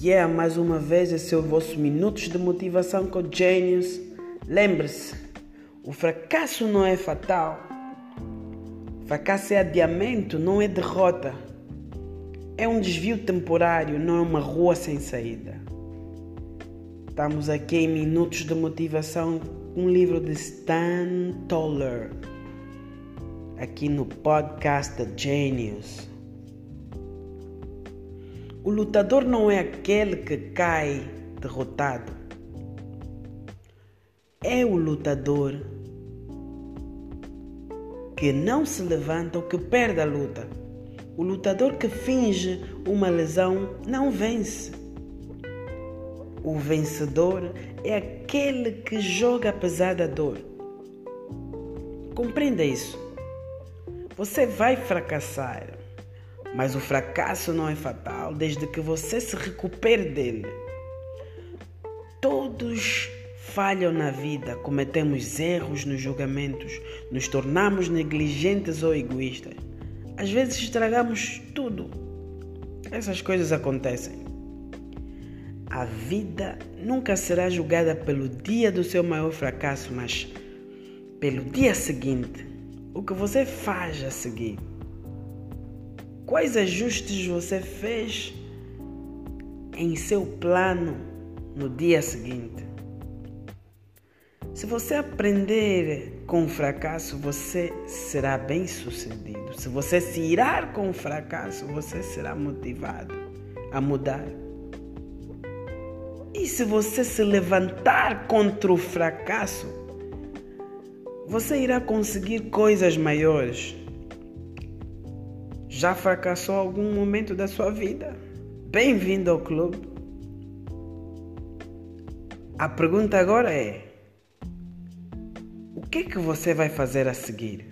Yeah, mais uma vez esse é o vosso Minutos de Motivação com Genius. Lembre-se, o fracasso não é fatal. Fracasso é adiamento, não é derrota. É um desvio temporário, não é uma rua sem saída. Estamos aqui em Minutos de Motivação, um livro de Stan Toller, aqui no podcast Genius. O lutador não é aquele que cai derrotado. É o lutador que não se levanta ou que perde a luta. O lutador que finge uma lesão não vence. O vencedor é aquele que joga apesar da dor. Compreenda isso. Você vai fracassar, mas o fracasso não é fatal desde que você se recupere dele. Todos falham na vida, cometemos erros nos julgamentos, nos tornamos negligentes ou egoístas. Às vezes estragamos tudo. Essas coisas acontecem. A vida nunca será julgada pelo dia do seu maior fracasso, mas pelo dia seguinte. O que você faz a seguir. Quais ajustes você fez em seu plano no dia seguinte? Se você aprender com o fracasso, você será bem sucedido. Se você se irar com o fracasso, você será motivado a mudar. E se você se levantar contra o fracasso, você irá conseguir coisas maiores. Já fracassou algum momento da sua vida? Bem-vindo ao clube. A pergunta agora é: o que que você vai fazer a seguir?